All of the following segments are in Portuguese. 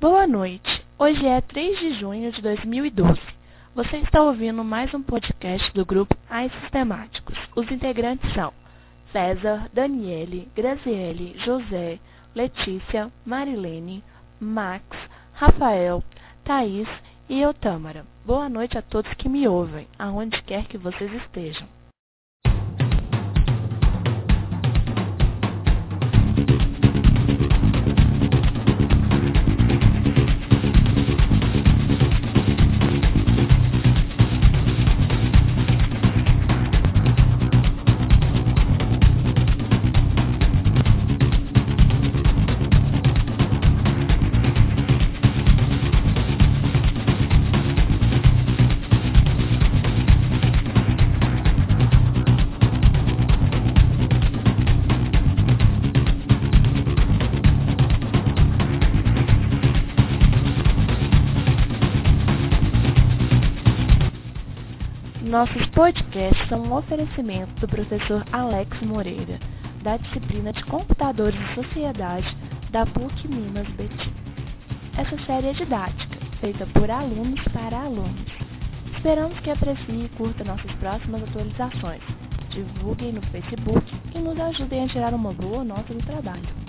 Boa noite. Hoje é 3 de junho de 2012. Você está ouvindo mais um podcast do grupo Ais Sistemáticos. Os integrantes são César, Daniele, Graziele, José, Letícia, Marilene, Max, Rafael, Thaís e eu, Tâmara. Boa noite a todos que me ouvem, aonde quer que vocês estejam. Nossos podcasts são um oferecimento do professor Alex Moreira, da disciplina de Computadores e Sociedade da PUC Minas Betim. Essa série é didática, feita por alunos para alunos. Esperamos que aprecie e curta nossas próximas atualizações. Divulguem no Facebook e nos ajudem a tirar uma boa nota do trabalho.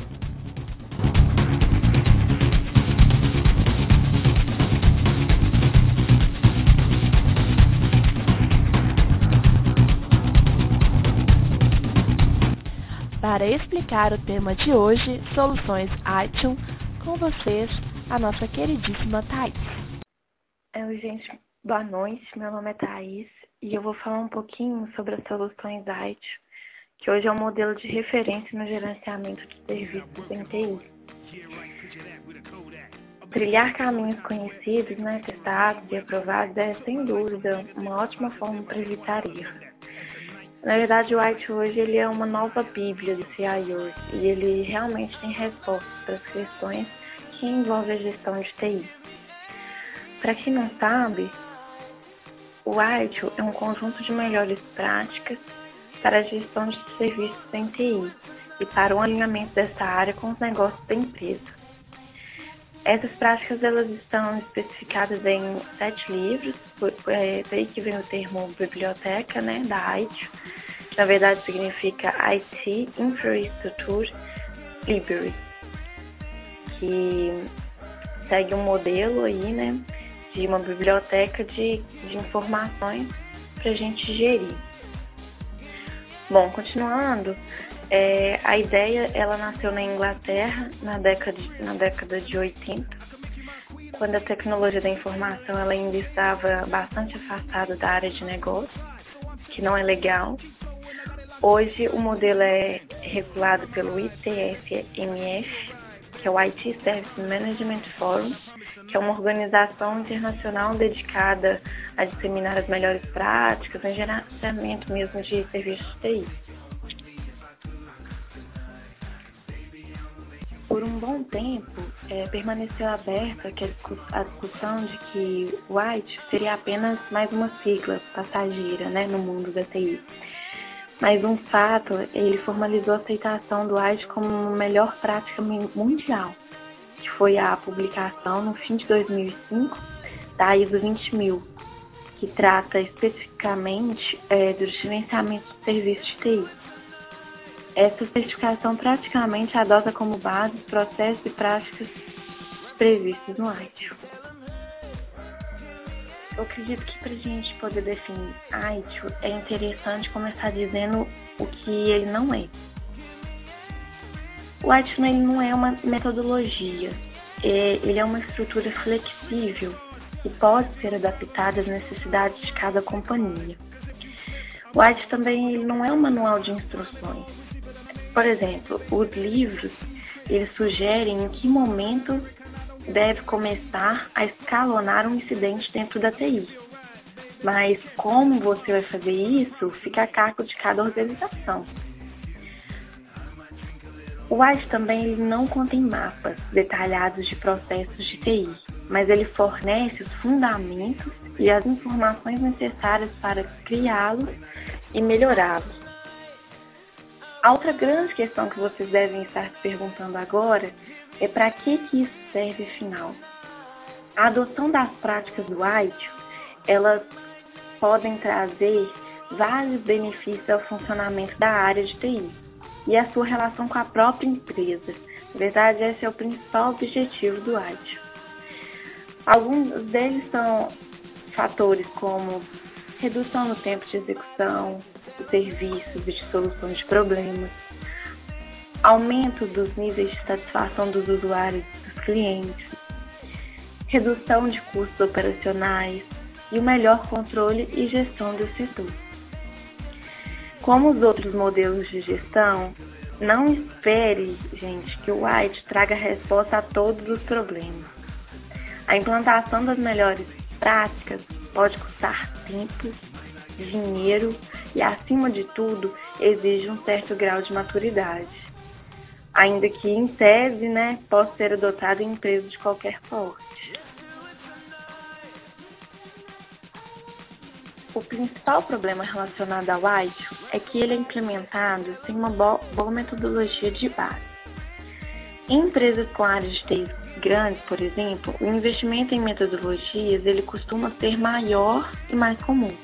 Para explicar o tema de hoje, Soluções iTunes, com vocês, a nossa queridíssima Thaís. Oi, gente, boa noite. Meu nome é Thaís e eu vou falar um pouquinho sobre as soluções iTunes, que hoje é um modelo de referência no gerenciamento de serviços em TI. Trilhar caminhos conhecidos, né, testados e aprovados é, sem dúvida, uma ótima forma para evitar erros. Na verdade, o White hoje ele é uma nova bíblia do CIO e ele realmente tem respostas para as questões que envolvem a gestão de TI. Para quem não sabe, o White é um conjunto de melhores práticas para a gestão de serviços em TI e para o alinhamento dessa área com os negócios da empresa. Essas práticas elas estão especificadas em sete livros, é daí que vem o termo biblioteca, né, da IT, que na verdade significa IT Infrastructure Library, que segue um modelo aí, né, de uma biblioteca de, de informações para a gente gerir. Bom, continuando, é, a ideia ela nasceu na Inglaterra na década, de, na década de 80, quando a tecnologia da informação ela ainda estava bastante afastada da área de negócio, que não é legal. Hoje o modelo é regulado pelo ITF-MF, que é o IT Service Management Forum, que é uma organização internacional dedicada a disseminar as melhores práticas em gerenciamento mesmo de serviços de TI. Por um bom tempo, é, permaneceu aberta a discussão de que White seria apenas mais uma sigla passageira né, no mundo da TI. Mas um fato, ele formalizou a aceitação do White como melhor prática mundial, que foi a publicação no fim de 2005 da ISO 20000, que trata especificamente é, do gerenciamento de serviços de TI. Essa certificação praticamente adota como base os processos e práticas previstos no ITIL. Eu acredito que para a gente poder definir ITIL é interessante começar dizendo o que ele não é. O ITIL ele não é uma metodologia, é, ele é uma estrutura flexível que pode ser adaptada às necessidades de cada companhia. O ITIL também ele não é um manual de instruções, por exemplo, os livros, eles sugerem em que momento deve começar a escalonar um incidente dentro da TI. Mas como você vai fazer isso, fica a cargo de cada organização. O WISE também ele não contém mapas detalhados de processos de TI, mas ele fornece os fundamentos e as informações necessárias para criá-los e melhorá-los. A outra grande questão que vocês devem estar se perguntando agora é para que, que isso serve afinal? A adoção das práticas do White, elas podem trazer vários benefícios ao funcionamento da área de TI e a sua relação com a própria empresa. Na verdade, esse é o principal objetivo do White. Alguns deles são fatores como redução no tempo de execução serviços e de solução de problemas, aumento dos níveis de satisfação dos usuários e dos clientes, redução de custos operacionais e o melhor controle e gestão do setor. Como os outros modelos de gestão, não espere, gente, que o White traga resposta a todos os problemas. A implantação das melhores práticas pode custar tempo, dinheiro e, acima de tudo, exige um certo grau de maturidade. Ainda que, em tese, né, possa ser adotado em empresas de qualquer porte. O principal problema relacionado ao White é que ele é implementado sem uma boa metodologia de base. Em empresas com áreas de TI grandes, por exemplo, o investimento em metodologias ele costuma ser maior e mais comum.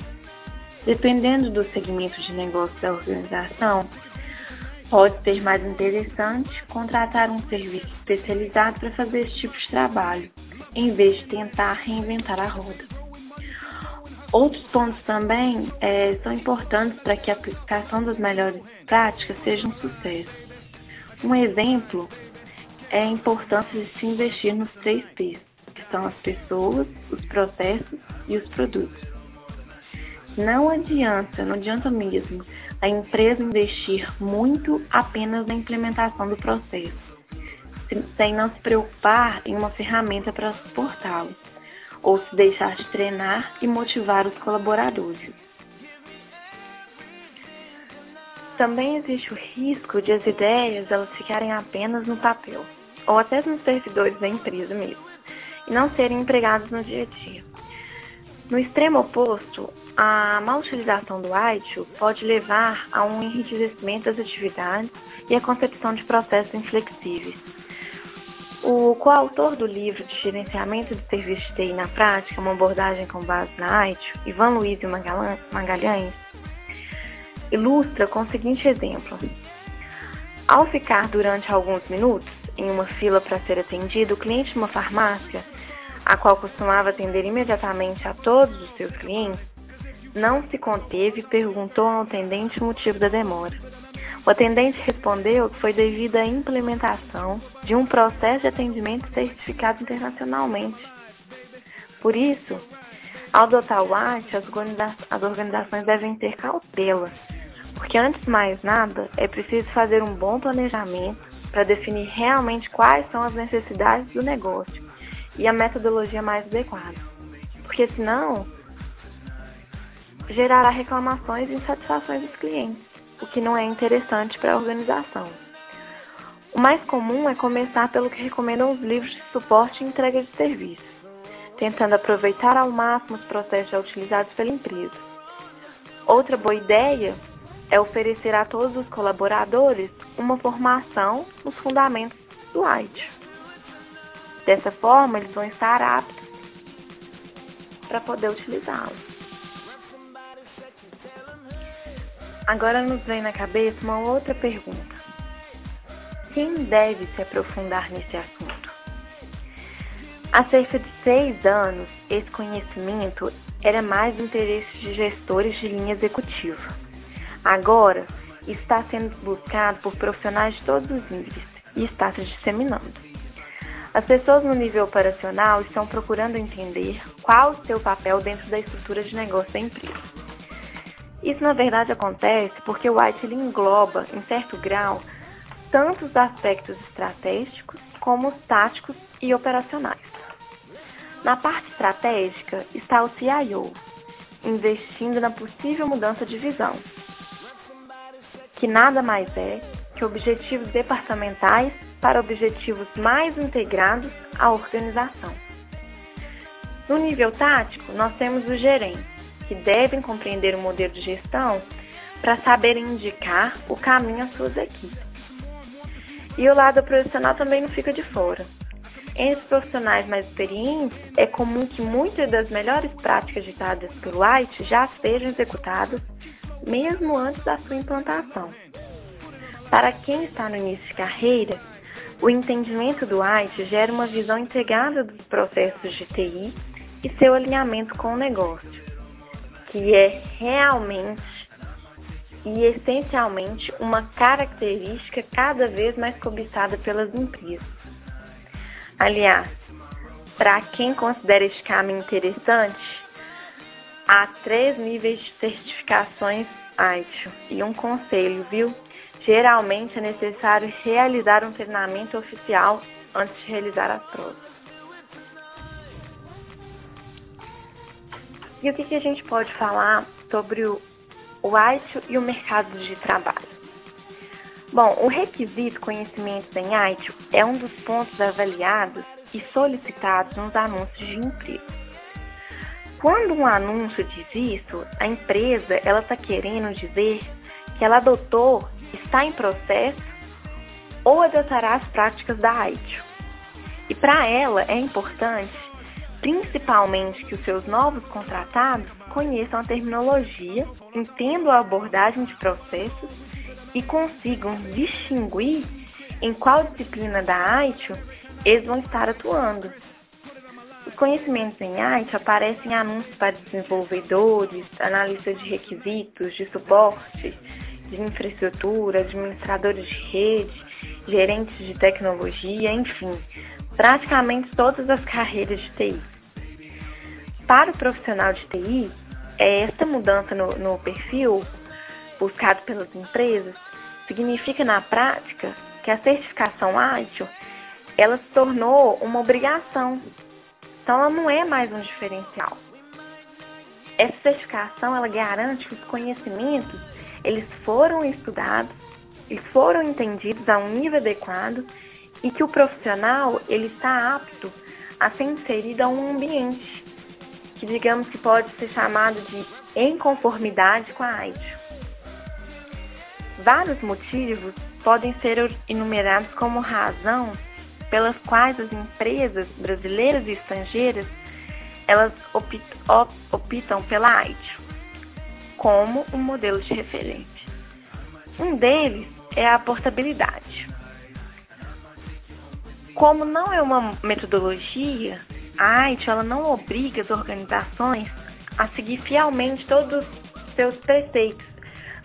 Dependendo do segmento de negócio da organização, pode ser mais interessante contratar um serviço especializado para fazer esse tipo de trabalho, em vez de tentar reinventar a roda. Outros pontos também é, são importantes para que a aplicação das melhores práticas seja um sucesso. Um exemplo é a importância de se investir nos três P's, que são as pessoas, os processos e os produtos. Não adianta, não adianta mesmo a empresa investir muito apenas na implementação do processo, sem não se preocupar em uma ferramenta para suportá-lo, ou se deixar de treinar e motivar os colaboradores. Também existe o risco de as ideias elas ficarem apenas no papel ou até nos servidores da empresa mesmo, e não serem empregados no dia a dia. No extremo oposto, a má utilização do ITIL pode levar a um enriquecimento das atividades e a concepção de processos inflexíveis. O coautor do livro de Gerenciamento de Serviços de TI na Prática, uma abordagem com base na ITIL, Ivan Luiz Magalhães, ilustra com o seguinte exemplo. Ao ficar durante alguns minutos em uma fila para ser atendido, o cliente de uma farmácia, a qual costumava atender imediatamente a todos os seus clientes, não se conteve e perguntou ao atendente o motivo da demora. O atendente respondeu que foi devido à implementação de um processo de atendimento certificado internacionalmente. Por isso, ao adotar o AT, as organizações devem ter cautela, porque antes de mais nada, é preciso fazer um bom planejamento para definir realmente quais são as necessidades do negócio e a metodologia mais adequada. Porque senão gerará reclamações e insatisfações dos clientes, o que não é interessante para a organização. O mais comum é começar pelo que recomendam os livros de suporte e entrega de serviços, tentando aproveitar ao máximo os processos já utilizados pela empresa. Outra boa ideia é oferecer a todos os colaboradores uma formação nos fundamentos do IT. Dessa forma, eles vão estar aptos para poder utilizá-lo. Agora nos vem na cabeça uma outra pergunta. Quem deve se aprofundar nesse assunto? Há cerca de seis anos, esse conhecimento era mais interesse de gestores de linha executiva Agora, está sendo buscado por profissionais de todos os níveis e está se disseminando. As pessoas no nível operacional estão procurando entender qual o seu papel dentro da estrutura de negócio da empresa. Isso, na verdade, acontece porque o White engloba, em certo grau, tanto os aspectos estratégicos como os táticos e operacionais. Na parte estratégica está o CIO, investindo na possível mudança de visão, que nada mais é que objetivos departamentais para objetivos mais integrados à organização. No nível tático, nós temos os gerentes, que devem compreender o modelo de gestão para saberem indicar o caminho às suas equipes. E o lado profissional também não fica de fora. Entre os profissionais mais experientes, é comum que muitas das melhores práticas ditadas pelo White já sejam executadas mesmo antes da sua implantação. Para quem está no início de carreira, o entendimento do White gera uma visão integrada dos processos de TI e seu alinhamento com o negócio, que é realmente e essencialmente uma característica cada vez mais cobiçada pelas empresas. Aliás, para quem considera este caminho interessante, há três níveis de certificações ITIL e um conselho, viu? Geralmente é necessário realizar um treinamento oficial antes de realizar as provas. E o que, que a gente pode falar sobre o, o ITIL e o mercado de trabalho? Bom, o requisito conhecimentos em ITIL é um dos pontos avaliados e solicitados nos anúncios de emprego. Quando um anúncio diz isso, a empresa ela está querendo dizer que ela adotou, está em processo ou adotará as práticas da ITIL. E para ela é importante, principalmente, que os seus novos contratados conheçam a terminologia, entendam a abordagem de processos e consigam distinguir em qual disciplina da ITIL eles vão estar atuando. Os conhecimentos em IT aparecem em anúncios para desenvolvedores, analistas de requisitos, de suporte, de infraestrutura, administradores de rede, gerentes de tecnologia, enfim, praticamente todas as carreiras de TI. Para o profissional de TI, esta mudança no, no perfil buscado pelas empresas significa na prática que a certificação ITIL ela se tornou uma obrigação então ela não é mais um diferencial. Essa certificação ela garante que os conhecimentos eles foram estudados, eles foram entendidos a um nível adequado e que o profissional ele está apto a ser inserido a um ambiente que digamos que pode ser chamado de em conformidade com a AIDS. Vários motivos podem ser enumerados como razão pelas quais as empresas brasileiras e estrangeiras elas optam, pela AIDS como um modelo de referência. Um deles é a portabilidade. Como não é uma metodologia, a AIDS ela não obriga as organizações a seguir fielmente todos os seus preceitos,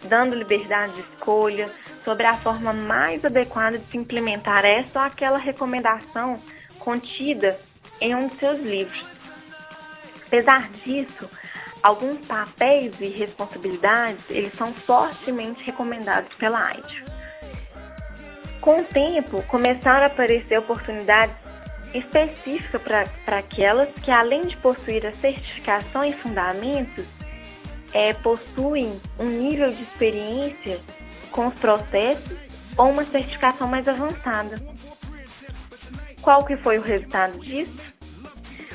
dando liberdade de escolha, sobre a forma mais adequada de se implementar essa ou aquela recomendação contida em um de seus livros. Apesar disso, alguns papéis e responsabilidades eles são fortemente recomendados pela AIDS. Com o tempo, começaram a aparecer oportunidades específicas para aquelas que, além de possuir a certificação e fundamentos, é, possuem um nível de experiência com os processos ou uma certificação mais avançada. Qual que foi o resultado disso?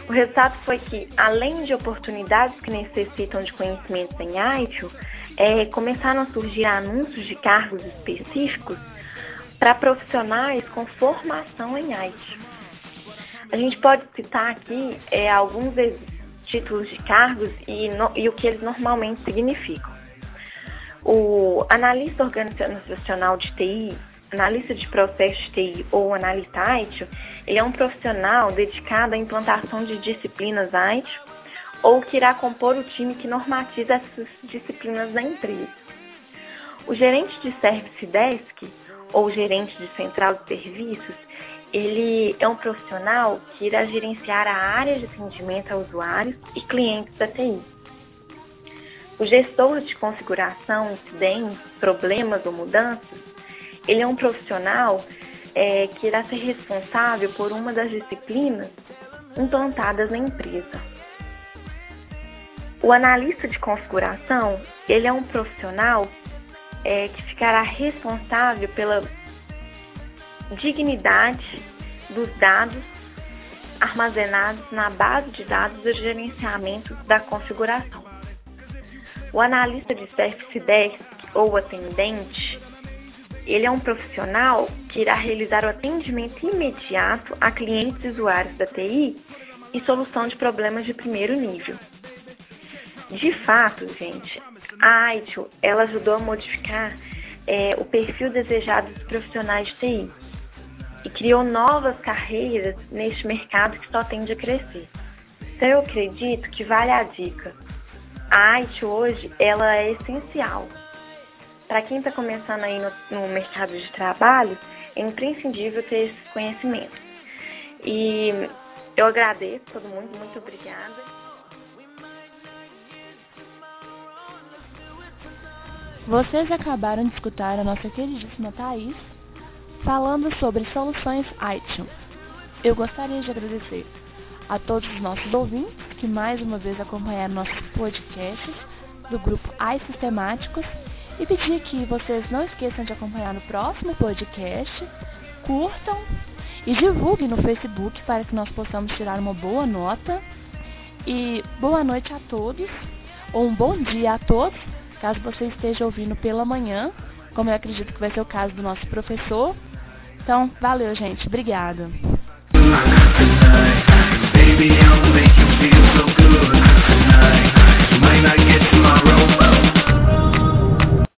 O resultado foi que, além de oportunidades que necessitam de conhecimentos em ITIL, é, começaram a surgir anúncios de cargos específicos para profissionais com formação em ITIL. A gente pode citar aqui é, alguns títulos de cargos e, no, e o que eles normalmente significam. O analista organizacional de TI, analista de processo de TI ou analista IT, ele é um profissional dedicado à implantação de disciplinas IT ou que irá compor o time que normatiza essas disciplinas da empresa. O gerente de Service Desk ou gerente de central de serviços, ele é um profissional que irá gerenciar a área de atendimento a usuários e clientes da TI. O gestor de configuração, incidentes, problemas ou mudanças, ele é um profissional é, que irá ser responsável por uma das disciplinas implantadas na empresa. O analista de configuração, ele é um profissional é, que ficará responsável pela dignidade dos dados armazenados na base de dados do gerenciamento da configuração. O analista de Service Desk ou atendente, Ele é um profissional que irá realizar o atendimento imediato a clientes e usuários da TI e solução de problemas de primeiro nível. De fato, gente, a ITIL, ela ajudou a modificar é, o perfil desejado dos profissionais de TI e criou novas carreiras neste mercado que só tende a crescer. Então eu acredito que vale a dica. A arte hoje ela é essencial. Para quem está começando aí no, no mercado de trabalho, é imprescindível ter esse conhecimento. E eu agradeço todo mundo, muito obrigada. Vocês acabaram de escutar a nossa queridíssima Thaís falando sobre soluções iTunes. Eu gostaria de agradecer a todos os nossos ouvintes que mais uma vez acompanharam nossos podcasts do grupo iSistemáticos e pedir que vocês não esqueçam de acompanhar no próximo podcast, curtam e divulguem no Facebook para que nós possamos tirar uma boa nota. E boa noite a todos, ou um bom dia a todos Caso você esteja ouvindo pela manhã, como eu acredito que vai ser o caso do nosso professor. Então, valeu, gente. Obrigada. Baby, I'll make you feel so good tonight. You might not get tomorrow, but